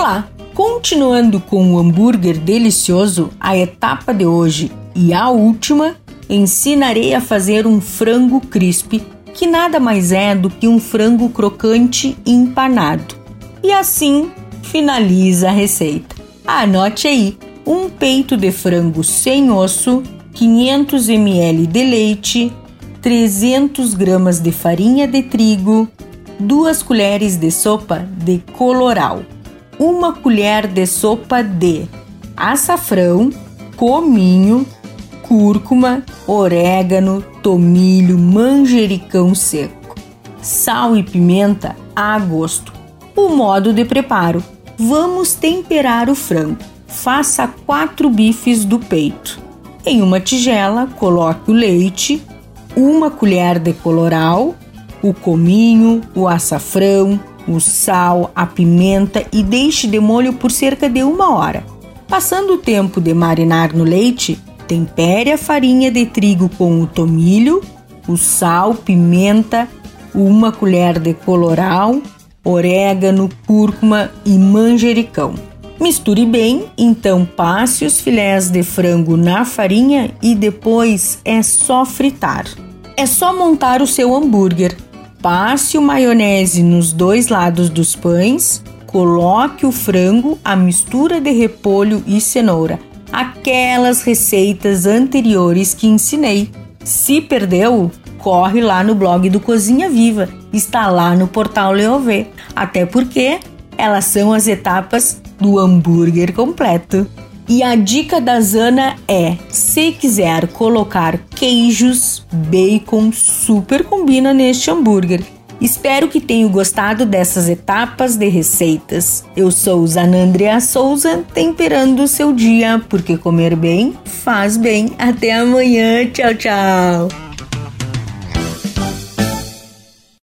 Olá! Continuando com o hambúrguer delicioso, a etapa de hoje e a última, ensinarei a fazer um frango crisp, que nada mais é do que um frango crocante empanado. E assim finaliza a receita. Anote aí: um peito de frango sem osso, 500 ml de leite, 300 gramas de farinha de trigo, 2 colheres de sopa de coloral, uma colher de sopa de açafrão, cominho, cúrcuma, orégano, tomilho, manjericão seco, sal e pimenta a gosto. O modo de preparo: vamos temperar o frango. Faça quatro bifes do peito. Em uma tigela, coloque o leite, uma colher de coloral, o cominho, o açafrão, o sal, a pimenta e deixe de molho por cerca de uma hora. Passando o tempo de marinar no leite, tempere a farinha de trigo com o tomilho, o sal, pimenta, uma colher de coloral, orégano, cúrcuma e manjericão. Misture bem, então passe os filés de frango na farinha e depois é só fritar. É só montar o seu hambúrguer. Passe o maionese nos dois lados dos pães, coloque o frango, a mistura de repolho e cenoura, aquelas receitas anteriores que ensinei. Se perdeu, corre lá no blog do Cozinha Viva, está lá no portal Leovê, até porque elas são as etapas do hambúrguer completo. E a dica da Zana é: se quiser colocar queijos, bacon super combina neste hambúrguer. Espero que tenham gostado dessas etapas de receitas. Eu sou Zanandria Souza, temperando o seu dia, porque comer bem faz bem. Até amanhã, tchau, tchau!